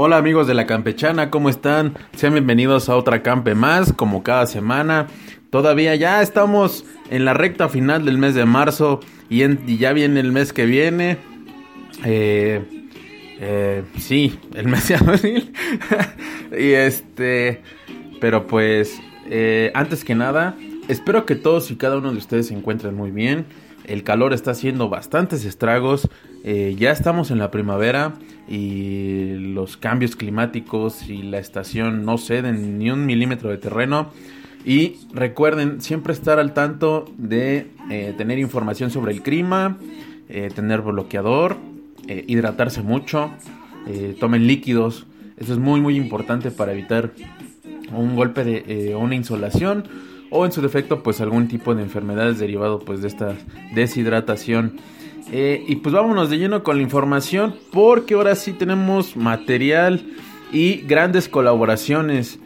Hola amigos de la Campechana, ¿cómo están? Sean bienvenidos a otra Campe más, como cada semana. Todavía ya estamos en la recta final del mes de marzo y, ya viene el mes que viene. Eh, eh, sí, el mes de abril. y este, pero pues, eh, antes que nada, espero que todos y cada uno de ustedes se encuentren muy bien. El calor está haciendo bastantes estragos. Ya estamos en la primavera y los cambios climáticos y la estación no ceden ni un milímetro de terreno. Y recuerden siempre estar al tanto de eh, tener información sobre el clima, eh, tener bloqueador, eh, hidratarse mucho, tomen líquidos. Eso es muy muy importante para evitar un golpe de una insolación o en su defecto pues algún tipo de enfermedades derivado pues de esta deshidratación. Eh, y pues vámonos de lleno con la información porque ahora sí tenemos material y grandes colaboraciones.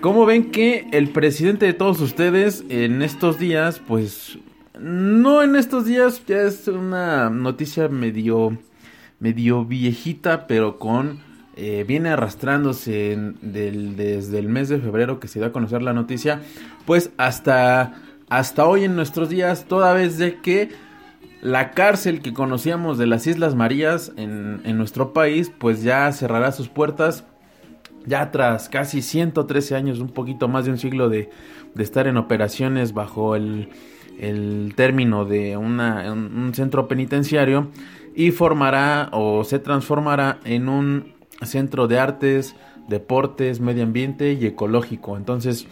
Como ven que el presidente de todos ustedes en estos días, pues no en estos días, ya es una noticia medio, medio viejita, pero con eh, viene arrastrándose desde el mes de febrero que se dio a conocer la noticia, pues hasta, hasta hoy en nuestros días, toda vez de que la cárcel que conocíamos de las Islas Marías en, nuestro país, pues ya cerrará sus puertas. Ya tras casi 113 años, un poquito más de un siglo de, estar en operaciones bajo el, término de un centro penitenciario y formará o se transformará en un centro de artes, deportes, medio ambiente y ecológico. Entonces,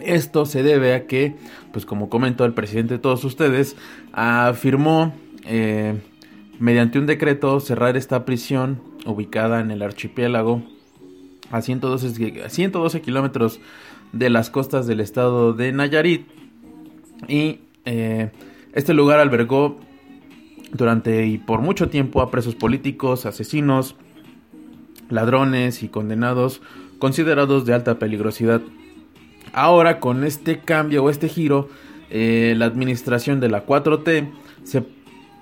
esto se debe a que, pues como comentó el presidente de todos ustedes, afirmó eh, mediante un decreto cerrar esta prisión ubicada en el archipiélago a 112, 112 kilómetros de las costas del estado de Nayarit. Y eh, este lugar albergó durante y por mucho tiempo a presos políticos, asesinos, ladrones y condenados considerados de alta peligrosidad Ahora con este cambio o este giro, eh, la administración de la 4T se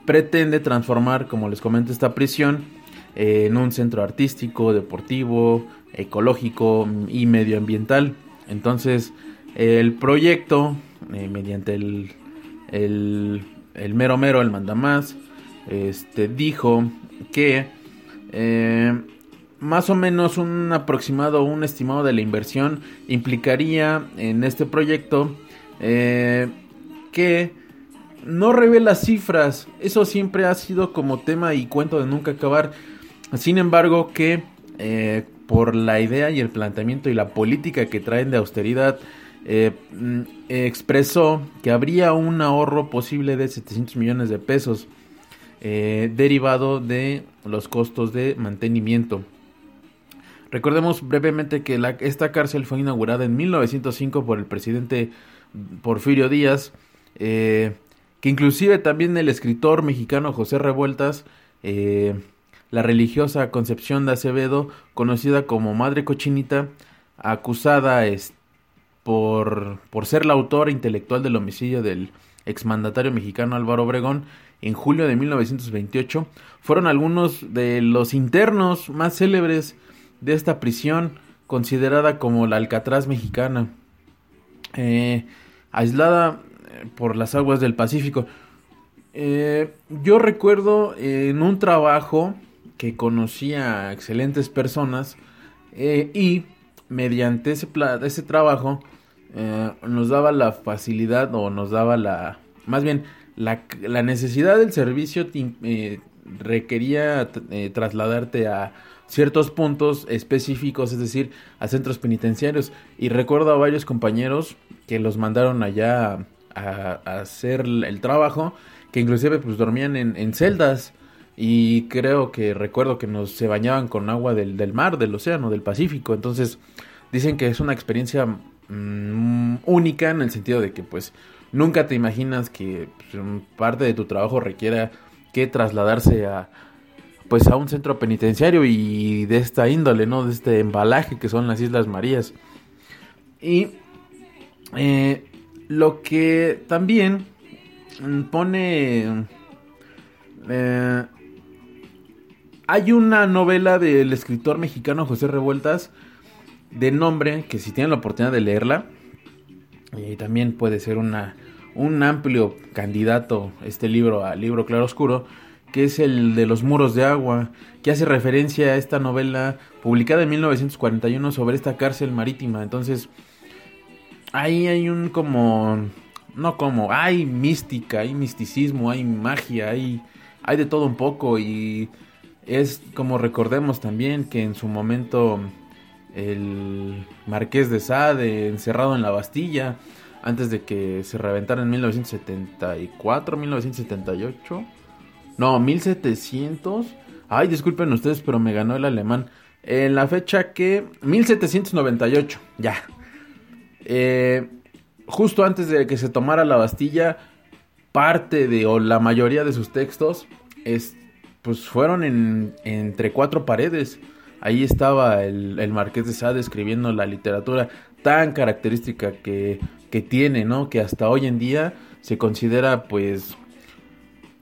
pretende transformar, como les comento, esta prisión eh, en un centro artístico, deportivo, ecológico y medioambiental. Entonces, el proyecto, eh, mediante el, el, el, mero mero, el mandamás, este, dijo que más o menos un aproximado, un estimado de la inversión implicaría en este proyecto eh, que no revela cifras. Eso siempre ha sido como tema y cuento de nunca acabar. Sin embargo, que eh, por la idea y el planteamiento y la política que traen de austeridad, eh, mm, expresó que habría un ahorro posible de 700 millones de pesos derivado de los costos de mantenimiento. Recordemos brevemente que esta cárcel fue inaugurada en 1905 por el presidente Porfirio Díaz, eh, que inclusive también el escritor mexicano José Revueltas, eh, la religiosa Concepción de Acevedo, conocida como Madre Cochinita, acusada es, por, por ser la autora intelectual del homicidio del exmandatario mexicano Álvaro Obregón en julio de 1928, fueron algunos de los internos más célebres de esta prisión considerada como la Alcatraz mexicana, eh, aislada eh, por las aguas del Pacífico. Eh, yo recuerdo en un trabajo que conocía a excelentes personas y mediante ese, ese trabajo nos daba la facilidad o nos daba la, más bien, la, la necesidad del servicio requería trasladarte a ciertos puntos específicos, es decir, a centros penitenciarios. Y recuerdo a varios compañeros que los mandaron allá a, hacer el trabajo, que inclusive pues dormían en, celdas. Y creo que recuerdo que nos se bañaban con agua del, del, mar, del océano, del Pacífico. Entonces dicen que es una experiencia mm, única en el sentido de que pues nunca te imaginas que pues, parte de tu trabajo requiera que trasladarse a, pues a un centro penitenciario y de esta índole, ¿no? De este embalaje que son las Islas Marías. Y eh, lo que también pone... Eh, hay una novela del escritor mexicano José Revueltas de nombre que si tienen la oportunidad de leerla, y también puede ser una, un amplio candidato este libro a libro claro oscuro que es el de los muros de agua, que hace referencia a esta novela publicada en 1941 sobre esta cárcel marítima. Entonces, ahí hay un como, no como, hay mística, hay misticismo, hay magia, hay, hay de todo un poco y es como recordemos también que en su momento el marqués de Sade encerrado en la Bastilla antes de que se reventara en 1974, 1978 no, 1700. Ay, disculpen ustedes, pero me ganó el alemán. En la fecha que... 1798, ya. Eh, justo antes de que se tomara la Bastilla, parte de, o la mayoría de sus textos, es, pues fueron en, entre cuatro paredes. Ahí estaba el, el Marqués de Sade escribiendo la literatura tan característica que, que tiene, ¿no? Que hasta hoy en día se considera, pues,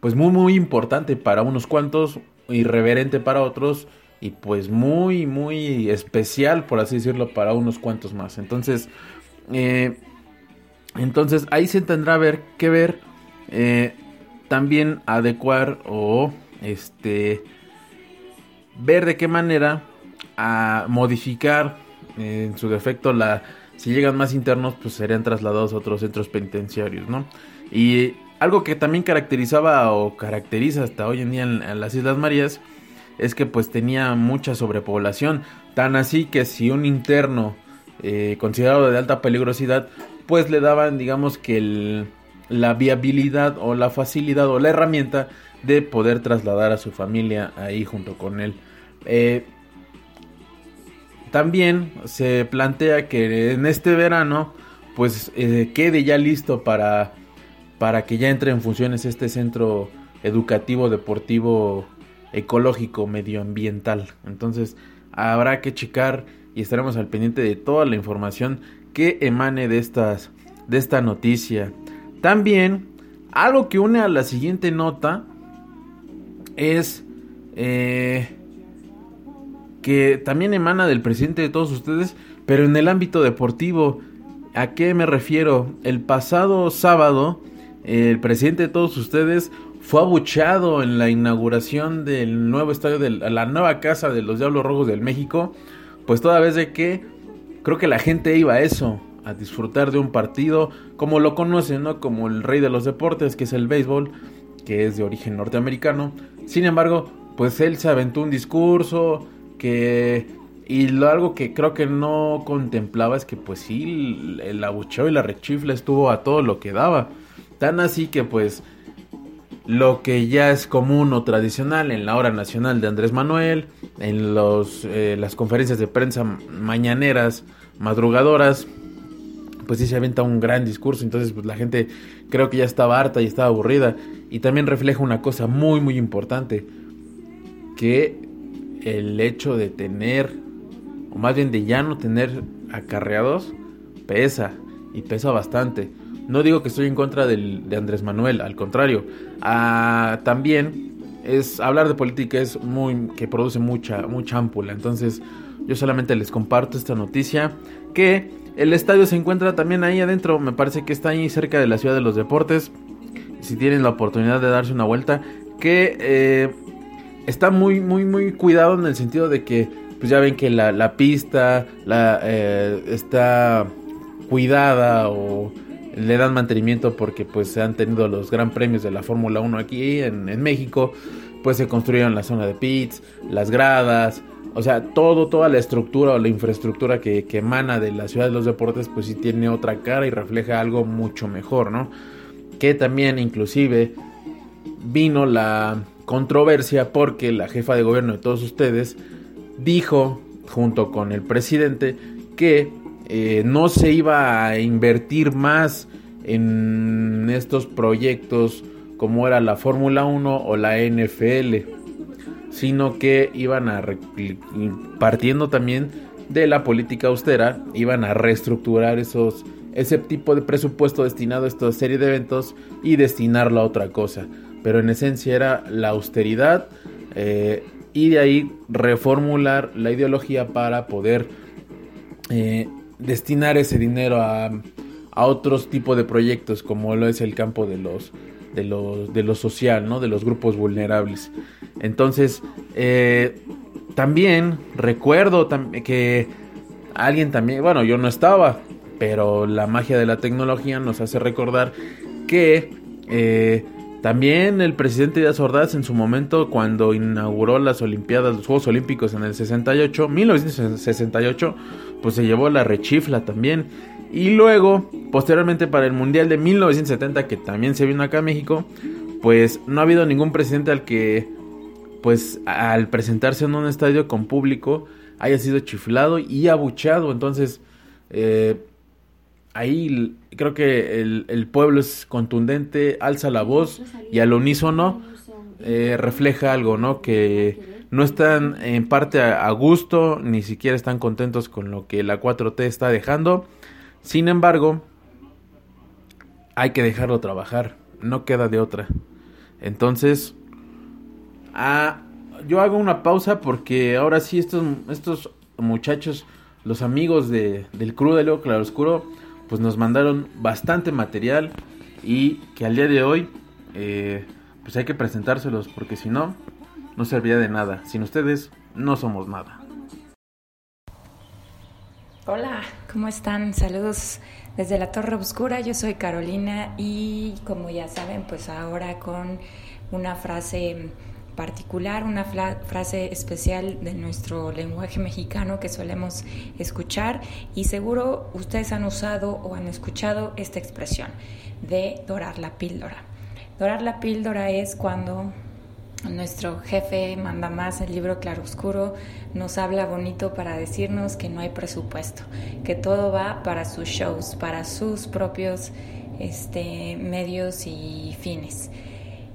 pues muy muy importante para unos cuantos, irreverente para otros y pues muy muy especial por así decirlo para unos cuantos más. Entonces, eh, entonces ahí se tendrá ver que ver eh, también adecuar o este ver de qué manera a modificar en su defecto la si llegan más internos pues serían trasladados a otros centros penitenciarios, ¿no? Y algo que también caracterizaba o caracteriza hasta hoy en día en, las Islas Marías es que pues tenía mucha sobrepoblación, tan así que si un interno eh, considerado de alta peligrosidad, pues le daban digamos que la viabilidad o la facilidad o la herramienta de poder trasladar a su familia ahí junto con él. Eh, también se plantea que en este verano pues eh, quede ya listo para para que ya entre en funciones este centro educativo, deportivo, ecológico, medioambiental. Entonces habrá que checar y estaremos al pendiente de toda la información que emane de, estas, de esta noticia. También algo que une a la siguiente nota es eh, que también emana del presidente de todos ustedes, pero en el ámbito deportivo. ¿A qué me refiero? El pasado sábado el presidente de todos ustedes fue abuchado en la inauguración del nuevo estadio de la nueva casa de los Diablos Rojos del México, pues toda vez de que creo que la gente iba a eso, a disfrutar de un partido como lo conocen, ¿no? Como el rey de los deportes, que es el béisbol, que es de origen norteamericano. Sin embargo, pues él se aventó un discurso que y lo algo que creo que no contemplaba es que pues sí el abucheo y la rechifla estuvo a todo lo que daba. Tan así que pues lo que ya es común o tradicional en la hora nacional de Andrés Manuel, en los, eh, las conferencias de prensa mañaneras, madrugadoras, pues sí se avienta un gran discurso, entonces pues la gente creo que ya estaba harta y estaba aburrida y también refleja una cosa muy muy importante, que el hecho de tener, o más bien de ya no tener acarreados, pesa y pesa bastante. No digo que estoy en contra del, de Andrés Manuel, al contrario. Ah, también es hablar de política es muy que produce mucha mucha ámpula. Entonces, yo solamente les comparto esta noticia que el estadio se encuentra también ahí adentro, me parece que está ahí cerca de la Ciudad de los Deportes. si tienen la oportunidad de darse una vuelta, que eh, está muy, muy, muy cuidado en el sentido de que, pues ya ven que la, pista la, eh, está cuidada o le dan mantenimiento porque pues se han tenido los gran premios de la Fórmula 1 aquí en, en México, pues se construyeron la zona de pits, las gradas, o sea, todo, toda la estructura o la infraestructura que, que, emana de la ciudad de los deportes, pues sí tiene otra cara y refleja algo mucho mejor, ¿no? Que también inclusive vino la controversia porque la jefa de gobierno de todos ustedes dijo, junto con el presidente, que eh, no se iba a invertir más en estos proyectos como era la Fórmula 1 o la NFL sino que iban a, partiendo también de la política austera, iban a reestructurar esos, ese tipo de presupuesto destinado a esta serie de eventos y destinarlo a otra cosa. Pero en esencia era la austeridad eh, y de ahí reformular la ideología para poder eh, destinar ese dinero a, a otros tipos de proyectos como lo es el campo de los de lo, de lo social, ¿no? De los grupos vulnerables. Entonces, eh, también recuerdo que alguien también, bueno, yo no estaba, pero la magia de la tecnología nos hace recordar que eh, también el presidente Díaz Ordaz en su momento cuando inauguró las Olimpiadas, los Juegos Olímpicos en el 68, 1968, pues se llevó la rechifla también y luego, posteriormente para el Mundial de 1970, que también se vino acá a México, pues no ha habido ningún presidente al que, pues al presentarse en un estadio con público, haya sido chiflado y abuchado. Entonces, eh, ahí creo que el, pueblo es contundente, alza la voz y al unísono eh, refleja algo, ¿no? Que no están en parte a gusto, ni siquiera están contentos con lo que la 4T está dejando sin embargo, hay que dejarlo trabajar, no queda de otra. Entonces, ah, yo hago una pausa porque ahora sí estos, estos muchachos, los amigos de, del crew de Leo Claroscuro, pues nos mandaron bastante material y que al día de hoy, eh, pues hay que presentárselos porque si no, no serviría de nada. Sin ustedes, no somos nada. Hola, ¿cómo están? Saludos desde la Torre Oscura. Yo soy Carolina y como ya saben, pues ahora con una frase particular, una frase especial de nuestro lenguaje mexicano que solemos escuchar y seguro ustedes han usado o han escuchado esta expresión de dorar la píldora. Dorar la píldora es cuando nuestro jefe manda más el libro Claroscuro nos habla bonito para decirnos que no hay presupuesto, que todo va para sus shows, para sus propios este, medios y fines.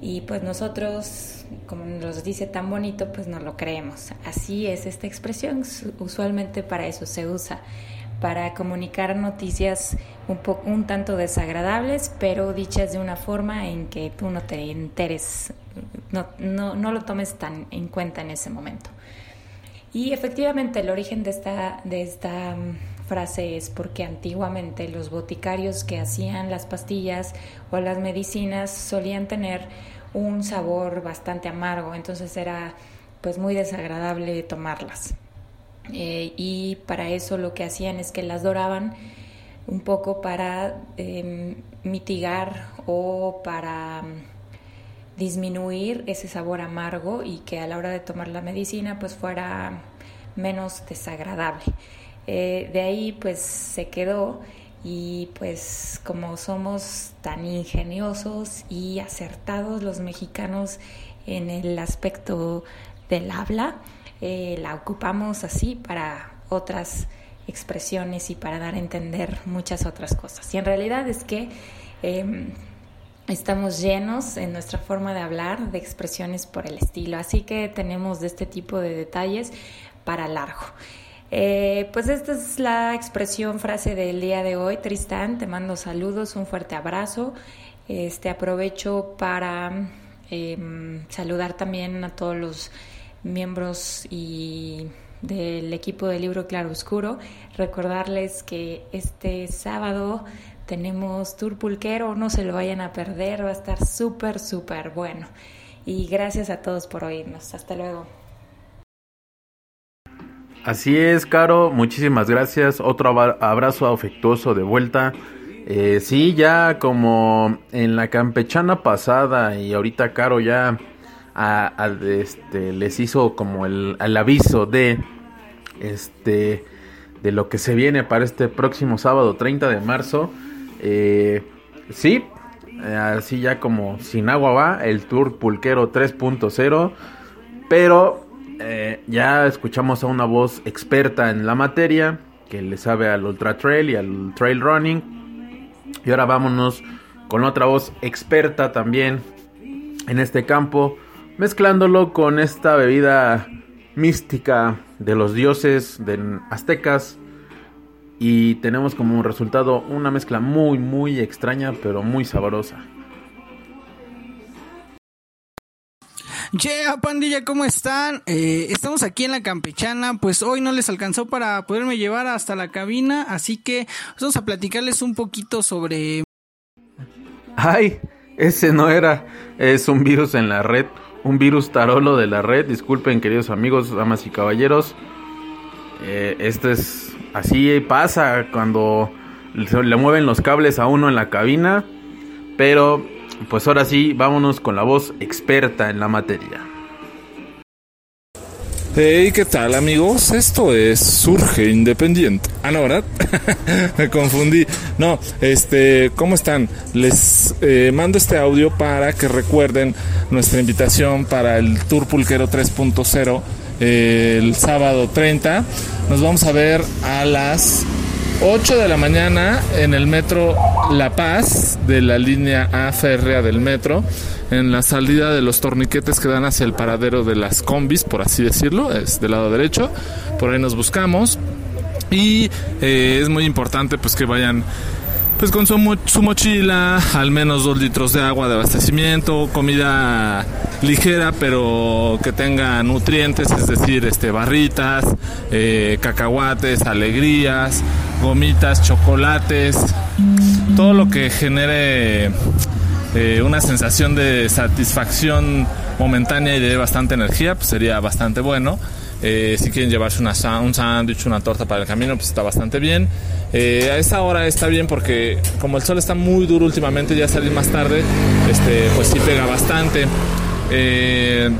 Y pues nosotros, como nos dice tan bonito, pues no lo creemos. Así es esta expresión, usualmente para eso se usa, para comunicar noticias un, poco, un tanto desagradables, pero dichas de una forma en que tú no te enteres, no, no, no lo tomes tan en cuenta en ese momento. Y efectivamente el origen de esta, de esta mm, frase es porque antiguamente los boticarios que hacían las pastillas o las medicinas solían tener un sabor bastante amargo, entonces era pues muy desagradable tomarlas. Eh, y para eso lo que hacían es que las doraban un poco para em, mitigar o para disminuir ese sabor amargo y que a la hora de tomar la medicina pues fuera menos desagradable. Eh, de ahí pues se quedó y pues como somos tan ingeniosos y acertados los mexicanos en el aspecto del habla, eh, la ocupamos así para otras expresiones y para dar a entender muchas otras cosas. Y en realidad es que em, Estamos llenos en nuestra forma de hablar de expresiones por el estilo, así que tenemos de este tipo de detalles para largo. Eh, pues esta es la expresión, frase del día de hoy. Tristán, te mando saludos, un fuerte abrazo. Este aprovecho para em, saludar también a todos los miembros y del equipo del libro Claro Oscuro. Recordarles que este sábado tenemos Tour Pulquero, no se lo vayan a perder, va a estar súper, súper bueno. Y gracias a todos por oírnos. Hasta luego. Así es, Caro, muchísimas gracias. Otro abrazo afectuoso de vuelta. Eh, sí, ya como en la campechana pasada y ahorita Caro ya este, les hizo como el, aviso de este de lo que se viene para este próximo sábado 30 de marzo. Eh, sí, así ya como sin agua va el Tour Pulquero 3.0, pero eh, ya escuchamos a una voz experta en la materia, que le sabe al ultra trail y al trail running. Y ahora vámonos con otra voz experta también en este campo, mezclándolo con esta bebida mística de los dioses de aztecas. Y tenemos como resultado una mezcla muy, muy extraña, pero muy sabrosa. Yeah, pandilla, ¿cómo están? Eh, estamos aquí en la campechana, pues hoy no les alcanzó para poderme llevar hasta la cabina, así que vamos a platicarles un poquito sobre... Ay, ese no era, es un virus en la red, un virus tarolo de la red, disculpen queridos amigos, damas y caballeros, eh, este es, así pasa cuando le mueven los cables a uno en la cabina, pero pues ahora sí, vámonos con la voz experta en la materia. Hey, ¿qué tal amigos? Esto es Surge Independiente. Ah, no, ¿verdad? Me confundí. No, este, ¿cómo están? Les eh, mando este audio para que recuerden nuestra invitación para el Tour Pulquero 3.0 eh, el sábado 30. Nos vamos a ver a las 8 de la mañana en el metro La Paz de la línea A férrea del metro, en la salida de los torniquetes que dan hacia el paradero de las combis, por así decirlo, es del lado derecho. Por ahí nos buscamos. Y eh, es muy importante pues que vayan pues con su, mochila, al menos dos litros de agua de abastecimiento, comida ligera pero que tenga nutrientes, es decir, este barritas, eh, cacahuates, alegrías, gomitas, chocolates, todo lo que genere eh, una sensación de satisfacción momentánea y de bastante energía, pues sería bastante bueno. Eh, si quieren llevarse una, un sándwich, una torta para el camino, pues está bastante bien. Eh, a esta hora está bien porque como el sol está muy duro últimamente, ya salir más tarde, este, pues sí pega bastante. Eh,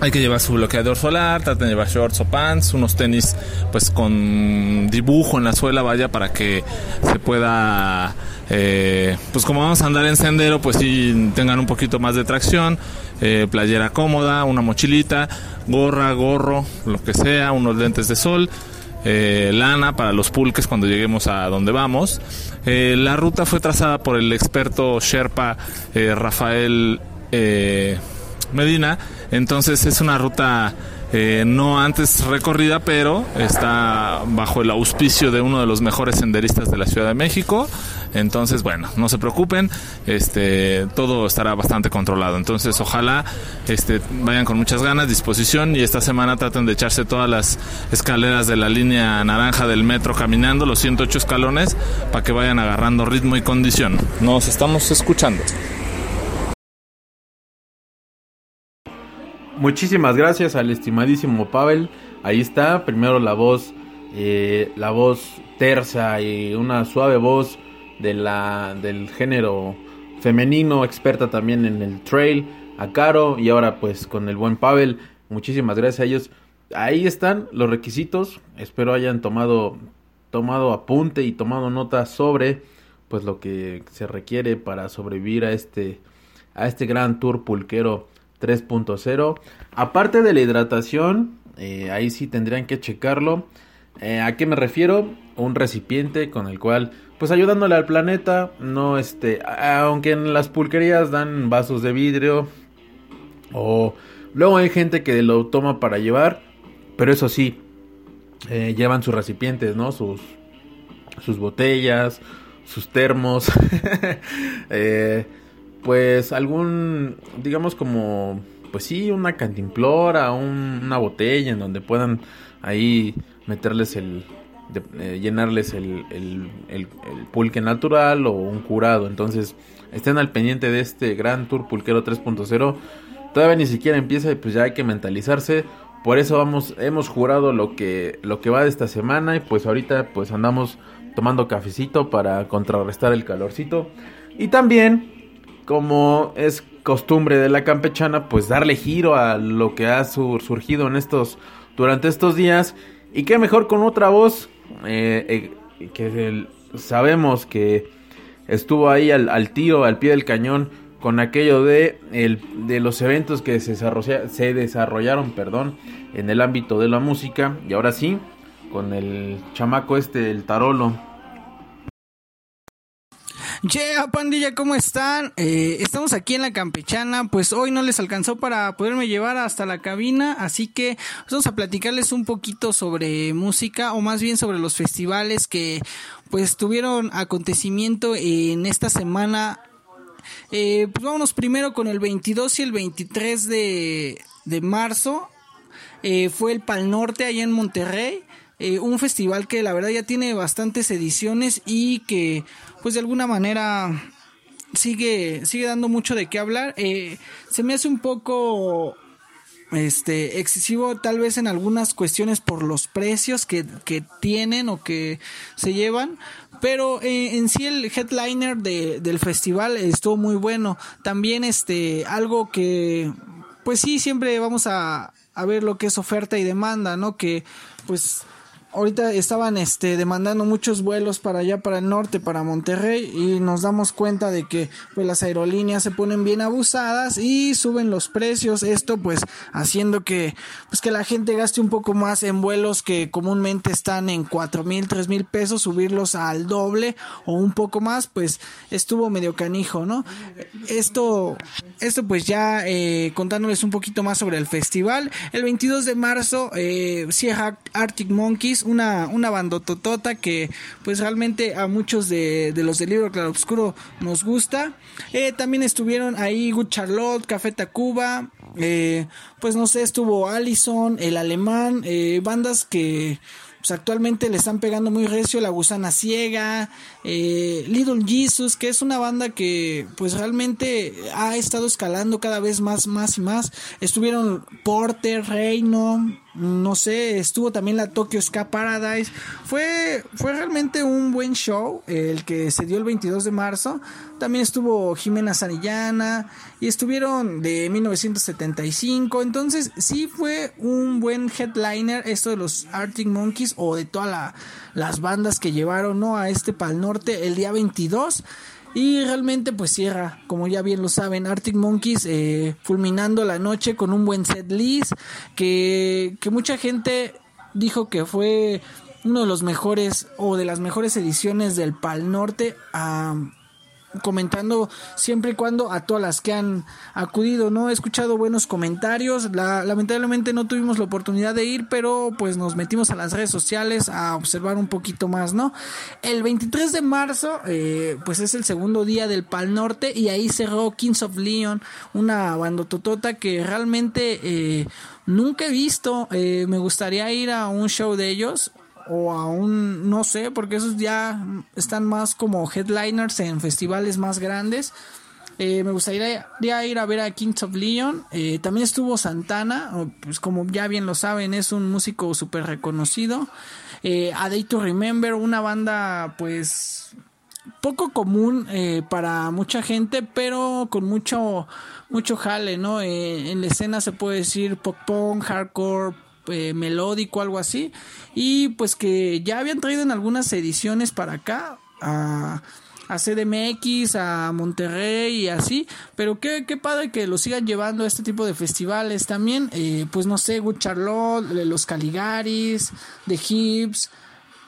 hay que llevar su bloqueador solar, traten de llevar shorts o pants, unos tenis pues con dibujo en la suela, vaya, para que se pueda, eh, pues como vamos a andar en sendero, pues sí tengan un poquito más de tracción, eh, playera cómoda, una mochilita, gorra, gorro, lo que sea, unos lentes de sol. Eh, lana para los pulques cuando lleguemos a donde vamos. la ruta fue trazada por el experto Sherpa Rafael Medina. Entonces es una ruta eh, no antes recorrida, pero está bajo el auspicio de uno de los mejores senderistas de la Ciudad de México. Entonces, bueno, no se preocupen, este, todo estará bastante controlado. Entonces, ojalá este, vayan con muchas ganas, disposición y esta semana traten de echarse todas las escaleras de la línea naranja del metro caminando, los 108 escalones, para que vayan agarrando ritmo y condición. Nos estamos escuchando. Muchísimas gracias al estimadísimo Pavel. Ahí está, primero la voz, eh, la voz tersa y una suave voz de la, del género femenino, experta también en el trail, a Caro y ahora pues con el buen Pavel. Muchísimas gracias a ellos. Ahí están los requisitos. Espero hayan tomado tomado apunte y tomado nota sobre pues lo que se requiere para sobrevivir a este a este gran tour pulquero 3.0. Aparte de la hidratación, eh, ahí sí tendrían que checarlo. Eh, ¿A qué me refiero? Un recipiente con el cual, pues ayudándole al planeta, no este, aunque en las pulquerías dan vasos de vidrio o luego hay gente que lo toma para llevar, pero eso sí, eh, llevan sus recipientes, ¿no? Sus, sus botellas, sus termos. pues algún, digamos como, pues sí, una cantimplora, una botella en donde puedan ahí meterles el, eh, llenarles el, el pulque natural o un curado. Entonces, estén al pendiente de este gran tour pulquero 3.0. Todavía ni siquiera empieza y pues ya hay que mentalizarse. Por eso vamos, hemos jurado lo que, lo que va de esta semana y pues ahorita pues andamos tomando cafecito para contrarrestar el calorcito. Y también, como es costumbre de la campechana, pues darle giro a lo que ha surgido en estos, durante estos días. Y qué mejor con otra voz eh, eh, que el, sabemos que estuvo ahí al, al, tiro, al pie del cañón, con aquello de, el, de los eventos que se, desarrolla, se desarrollaron perdón, en el ámbito de la música. Y ahora sí, con el chamaco este, el tarolo. Yeah, pandilla, ¿cómo están? Eh, estamos aquí en la campechana, pues hoy no les alcanzó para poderme llevar hasta la cabina, así que vamos a platicarles un poquito sobre música, o más bien sobre los festivales que pues tuvieron acontecimiento en esta semana. Eh, pues vámonos primero con el 22 y el 23 de, de marzo. Eh, fue el Pal Norte allá en Monterrey. Eh, un festival que la verdad ya tiene bastantes ediciones y que pues de alguna manera sigue sigue dando mucho de qué hablar. Eh, se me hace un poco este excesivo tal vez en algunas cuestiones por los precios que, que tienen o que se llevan pero eh, en sí el headliner de, del festival estuvo muy bueno. También este algo que pues sí siempre vamos a, a ver lo que es oferta y demanda no que pues ahorita estaban este demandando muchos vuelos para allá para el norte para Monterrey y nos damos cuenta de que pues las aerolíneas se ponen bien abusadas y suben los precios esto pues haciendo que pues que la gente gaste un poco más en vuelos que comúnmente están en cuatro mil tres mil pesos subirlos al doble o un poco más pues estuvo medio canijo no esto esto pues ya eh, contándoles un poquito más sobre el festival el 22 de marzo eh, cierra Arctic Monkeys una, una bandototota que pues realmente a muchos de, de los del libro Claro Oscuro nos gusta. Eh, también estuvieron ahí Good Charlotte, Café Tacuba, eh, pues no sé, estuvo Allison, El Alemán, eh, bandas que pues actualmente le están pegando muy recio La Gusana Ciega, Little Jesus, que es una banda que pues realmente ha estado escalando cada vez más, más y más. Estuvieron Porter, Reino, no sé, estuvo también la Tokyo Ska Paradise. Fue, fue realmente un buen show el que se dio el 22 de marzo. También estuvo Jimena Sanillana y estuvieron de 1975. Entonces sí fue un buen headliner esto de los Arctic Monkeys o de todas la, las bandas que llevaron ¿no? a este Pal Norte el día 22. Y realmente pues cierra, como ya bien lo saben, Arctic Monkeys eh, fulminando la noche con un buen set list que, que mucha gente dijo que fue uno de los mejores o de las mejores ediciones del Pal Norte. Comentando siempre y cuando a todas las que han acudido, ¿no? He escuchado buenos comentarios, la, lamentablemente no tuvimos la oportunidad de ir, pero pues nos metimos a las redes sociales a observar un poquito más, ¿no? El 23 de marzo, eh, pues es el segundo día del Pal Norte y ahí cerró Kings of Leon, una bandototota que realmente eh, nunca he visto, eh, me gustaría ir a un show de ellos, o aún no sé, porque esos ya están más como headliners en festivales más grandes. Eh, me gustaría ir a ver a Kings of Leon. Eh, también estuvo Santana, pues como ya bien lo saben, es un músico súper reconocido. Eh, a Day to Remember, una banda pues poco común eh, para mucha gente, pero con mucho mucho jale, ¿no? En la escena se puede decir pop punk, hardcore, eh, melódico, algo así. Y pues que ya habían traído en algunas ediciones para acá. A, a CDMX, a Monterrey y así. Pero qué, qué padre que lo sigan llevando a este tipo de festivales también. Eh, pues no sé, Good Charlotte, los Caligaris, The Hips.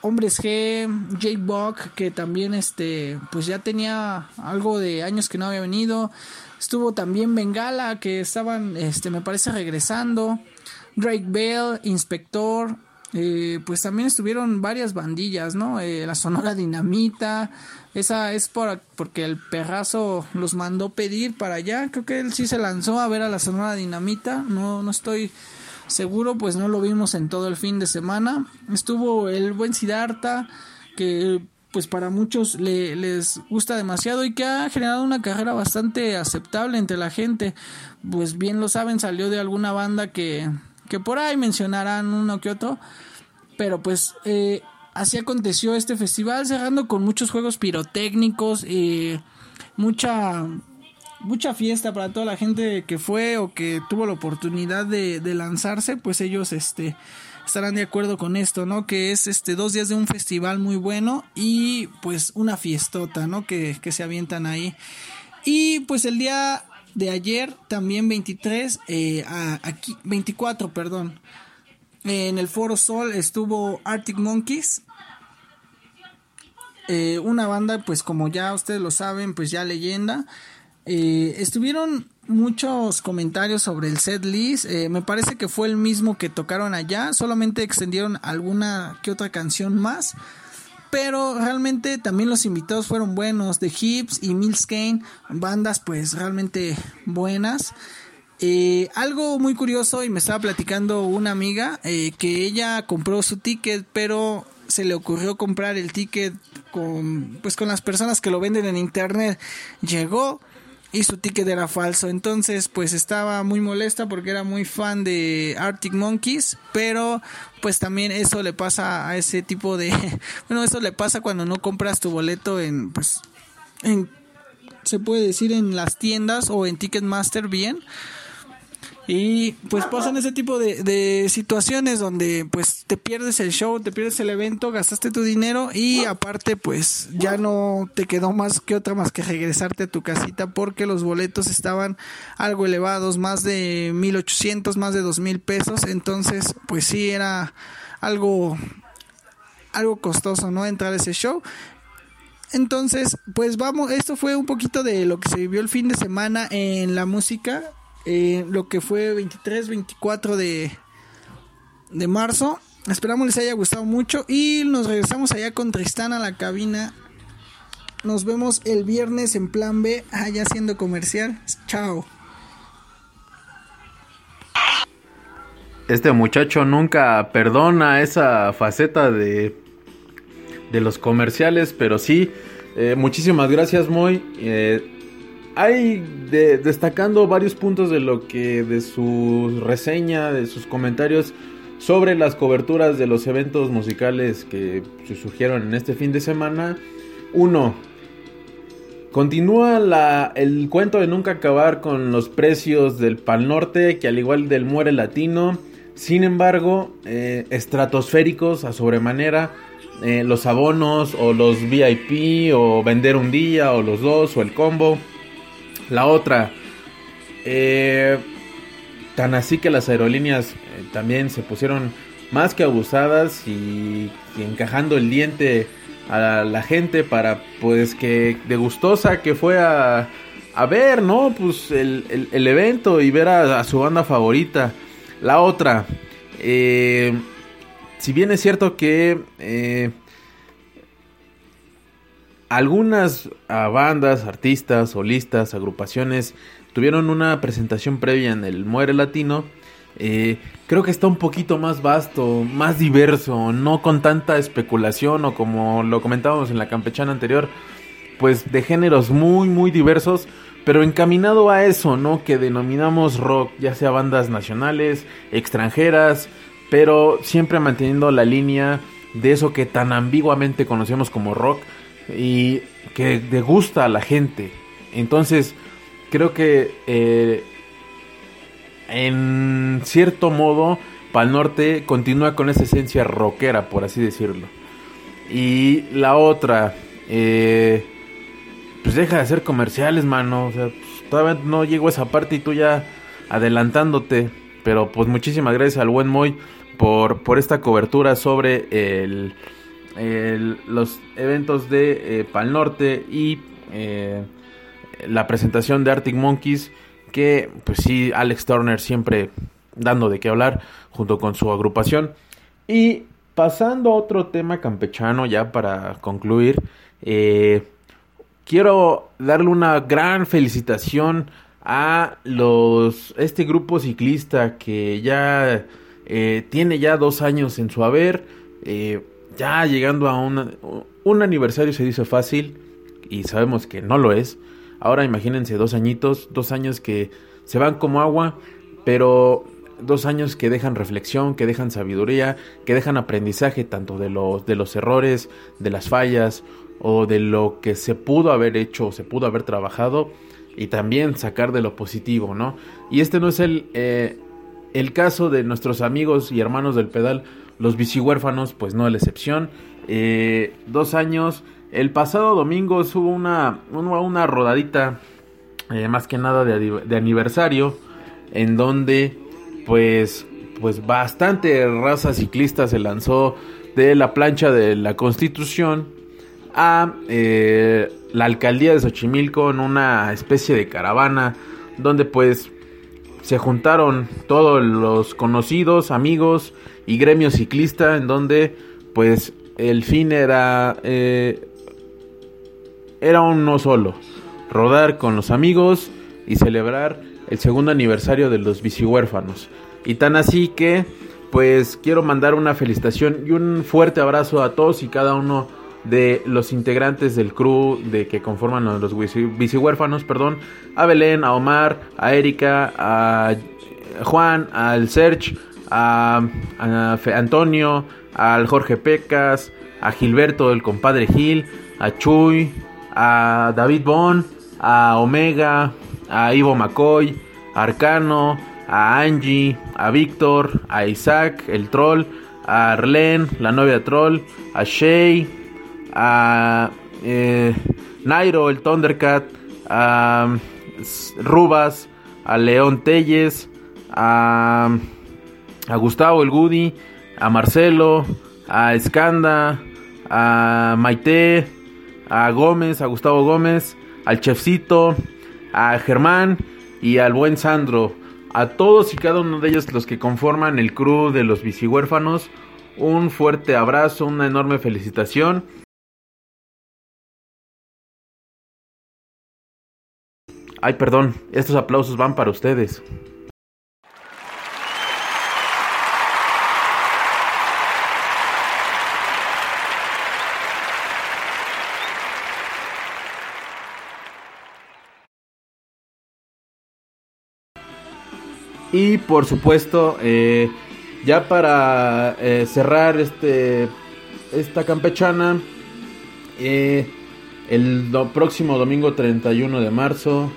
Hombres G, J-Buck, que también este, pues ya tenía algo de años que no había venido. Estuvo también Bengala, que estaban, este, me parece regresando. Drake Bell, Inspector, eh, pues también estuvieron varias bandillas, ¿no? Eh, la Sonora Dinamita, esa es por, porque el perrazo los mandó pedir para allá, creo que él sí se lanzó a ver a la Sonora Dinamita, no, no estoy seguro pues no lo vimos en todo el fin de semana. Estuvo el buen Siddhartha que pues para muchos le, les gusta demasiado y que ha generado una carrera bastante aceptable entre la gente. Pues bien lo saben, salió de alguna banda que, que por ahí mencionarán uno que otro. Pero pues eh, así aconteció este festival, cerrando con muchos juegos pirotécnicos y mucha mucha fiesta para toda la gente que fue o que tuvo la oportunidad de, de lanzarse, pues ellos este estarán de acuerdo con esto, ¿no? Que es este dos días de un festival muy bueno y pues una fiestota, ¿no? Que, que se avientan ahí. Y pues el día de ayer, también 23, eh, a- aquí, 24, perdón. En el Foro Sol estuvo Arctic Monkeys. Eh, una banda, pues como ya ustedes lo saben, pues ya leyenda. Eh, estuvieron muchos comentarios sobre el set list. Eh, me parece que fue el mismo que tocaron allá. Solamente extendieron alguna que otra canción más. Pero realmente también los invitados fueron buenos. The Hips y Mills Kane, bandas pues realmente buenas. Eh, algo muy curioso y me estaba platicando una amiga eh, que ella compró su ticket pero se le ocurrió comprar el ticket con pues con las personas que lo venden en internet llegó y su ticket era falso. Entonces pues estaba muy molesta porque era muy fan de Arctic Monkeys pero pues también eso le pasa a ese tipo de bueno eso le pasa cuando no compras tu boleto en pues en se puede decir en las tiendas o en Ticketmaster bien y pues pasan ese tipo de, situaciones donde pues te pierdes el show, te pierdes el evento, gastaste tu dinero y aparte pues ya no te quedó más que otra más que regresarte a tu casita porque los boletos estaban algo elevados, más de 1800, más de 2000 pesos, entonces pues sí era algo algo costoso, ¿no? Entrar a ese show. Entonces, pues vamos, esto fue un poquito de lo que se vivió el fin de semana en la música, eh, lo que fue 23, 24 de, de marzo. Esperamos les haya gustado mucho y nos regresamos allá con Tristán a la cabina. Nos vemos el viernes en plan B, allá haciendo comercial. Chao. Este muchacho nunca perdona esa faceta de, de los comerciales, pero sí, eh, muchísimas gracias Moy. Eh, hay de- destacando varios puntos de lo que de su reseña, de sus comentarios sobre las coberturas de los eventos musicales que se surgieron en este fin de semana. Uno, Continúa el cuento de nunca acabar con los precios del Pal Norte, que al igual del Muere Latino, sin embargo, eh, estratosféricos a sobremanera, eh, los abonos o los VIP o vender un día o los dos o el combo. La otra, eh, tan así que las aerolíneas eh, también se pusieron más que abusadas y, encajando el diente a la gente para pues que de gustosa que fue a, a ver, ¿no? Pues el, el- el evento y ver a, a su banda favorita. La otra, eh, si bien es cierto que eh, algunas ah, bandas, artistas, solistas, agrupaciones tuvieron una presentación previa en el Muere Latino. eh, creo que está un poquito más vasto, más diverso, no con tanta especulación o como lo comentábamos en la campechana anterior, pues de géneros muy, muy diversos, pero encaminado a eso, ¿no? Que denominamos rock, ya sea bandas nacionales, extranjeras, pero siempre manteniendo la línea de eso que tan ambiguamente conocemos como rock y que le gusta a la gente. Entonces, creo que eh, en cierto modo, Pal Norte continúa con esa esencia rockera, por así decirlo. Y la otra, eh, pues deja de hacer comerciales, mano. O sea, pues, todavía no llego a esa parte y tú ya adelantándote. Pero pues muchísimas gracias al buen Moy por, por esta cobertura sobre el, los eventos de eh, Pal Norte y eh, la presentación de Arctic Monkeys. Que pues sí, Alex Turner siempre dando de qué hablar junto con su agrupación. Y pasando a otro tema campechano ya para concluir. eh, quiero darle una gran felicitación a los este grupo ciclista que ya tiene ya dos años en su haber, ya llegando a una- un aniversario se dice fácil y sabemos que no lo es. Ahora imagínense dos añitos, dos años que se van como agua, pero dos años que dejan reflexión, que dejan sabiduría, que dejan aprendizaje tanto de los, de los errores, de las fallas o de lo que se pudo haber hecho o se pudo haber trabajado y también sacar de lo positivo, ¿no? Y este no es el, eh, el caso de nuestros amigos y hermanos del pedal, los bicihuérfanos, pues no es la excepción. Eh, dos años, el pasado domingo hubo una, una, rodadita, eh, más que nada de, de aniversario, en donde pues, pues bastante raza ciclista se lanzó de la plancha de la Constitución a eh, la alcaldía de Xochimilco en una especie de caravana donde pues se juntaron todos los conocidos, amigos y gremio ciclista en donde pues el fin era eh, era uno solo, rodar con los amigos y celebrar el segundo aniversario de los bicihuérfanos. Y tan así que pues quiero mandar una felicitación y un fuerte abrazo a todos y cada uno de los integrantes del crew de que conforman los bici- bicihuérfanos, perdón, a Belén, a Omar, a Erika, a Juan, al Serge, a, Antonio, al Jorge Pecas, a Gilberto, el compadre Gil, a Chuy, a David Bon, a Omega, a Ivo McCoy, a Arcano, a Angie, a Víctor, a Isaac, el troll, a Arlene, la novia troll, a Shay, a eh, Nairo, el Thundercat, a Rubas, a León Telles, a, Gustavo el Goody, a Marcelo, a Escanda, a Maite, a Gómez, a Gustavo Gómez, al Chefcito, a Germán y al buen Sandro. A todos y cada uno de ellos los que conforman el crew de los bicihuérfanos, un fuerte abrazo, una enorme felicitación. Ay, perdón, estos aplausos van para ustedes. Y por supuesto, eh, ya para eh, cerrar este esta campechana, eh, el próximo domingo 31 de marzo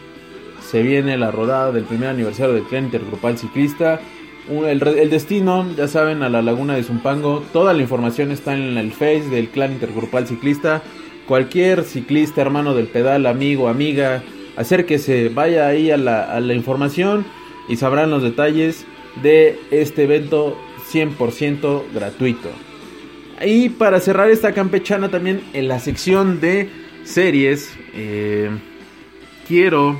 se viene la rodada del primer aniversario del Clan Intergrupal Ciclista. El destino, ya saben, a la Laguna de Zumpango. Toda la información está en el Face del Clan Intergrupal Ciclista. Cualquier ciclista, hermano del pedal, amigo, amiga, acérquese, vaya ahí a la, a la información y sabrán los detalles de este evento 100% gratuito. Y para cerrar esta campechana también en la sección de series, eh, quiero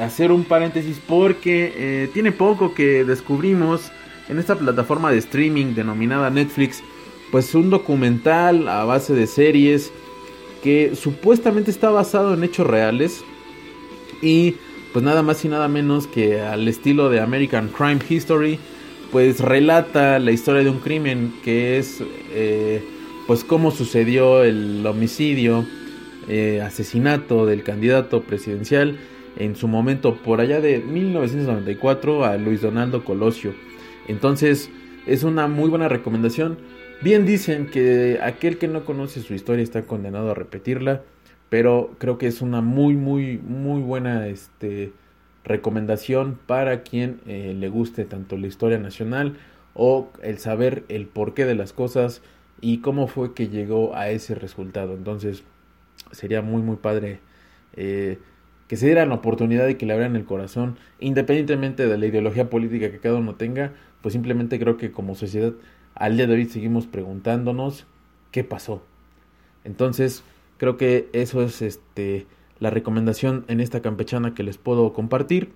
hacer un paréntesis porque eh, tiene poco que descubrimos en esta plataforma de streaming denominada Netflix, pues un documental a base de series que supuestamente está basado en hechos reales y pues nada más y nada menos que al estilo de American Crime History, pues relata la historia de un crimen que es eh, pues cómo sucedió el homicidio, eh, asesinato del candidato presidencial en su momento por allá de 1994 a Luis Donaldo Colosio. Entonces es una muy buena recomendación. Bien dicen que aquel que no conoce su historia está condenado a repetirla, pero creo que es una muy muy muy buena este recomendación para quien eh, le guste tanto la historia nacional o el saber el porqué de las cosas y cómo fue que llegó a ese resultado. Entonces sería muy muy padre eh, que se dieran la oportunidad y que le abrieran el corazón, independientemente de la ideología política que cada uno tenga, pues simplemente creo que como sociedad al día de hoy seguimos preguntándonos qué pasó. Entonces, creo que eso es este la recomendación en esta campechana que les puedo compartir.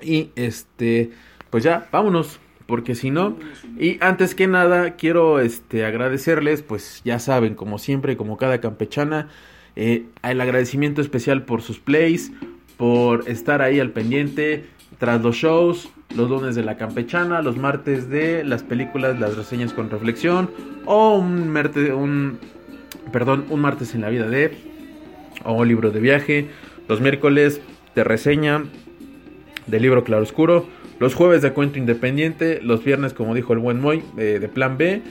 Y este, pues ya, vámonos, porque si no, y antes que nada quiero este agradecerles, pues ya saben, como siempre, como cada campechana, eh, el agradecimiento especial por sus plays, por estar ahí al pendiente tras los shows, los lunes de la campechana, los martes de las películas, las reseñas con reflexión o un, un perdón, un martes en la vida de o libro de viaje, los miércoles de reseña del libro Claroscuro, los jueves de cuento independiente, los viernes como dijo el buen Moy eh, de Plan B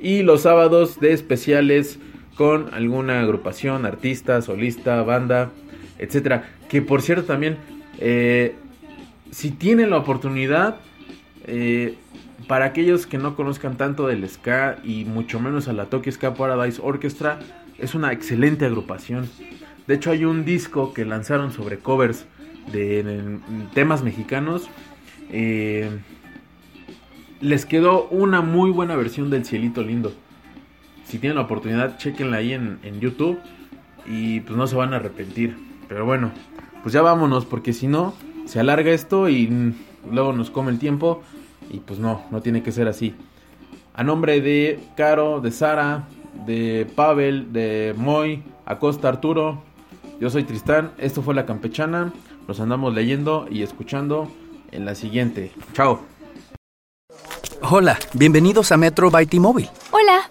y los sábados de especiales con alguna agrupación, artista, solista, banda, etcétera. Que por cierto también, eh, si tienen la oportunidad, eh, para aquellos que no conozcan tanto del ska y mucho menos a la Tokyo Ska Paradise Orchestra, es una excelente agrupación. De hecho hay un disco que lanzaron sobre covers de, temas mexicanos. Eh, les quedó una muy buena versión del Cielito Lindo. Si tienen la oportunidad, chequenla ahí en, en YouTube y pues no se van a arrepentir. Pero bueno, pues ya vámonos porque si no, se alarga esto y luego nos come el tiempo y pues no, no tiene que ser así. A nombre de Caro, de Sara, de Pavel, de Moy, Acosta Arturo, yo soy Tristán, esto fue La Campechana, los andamos leyendo y escuchando en la siguiente. Chao. Hola, bienvenidos a Metro by T-Mobile. Hola,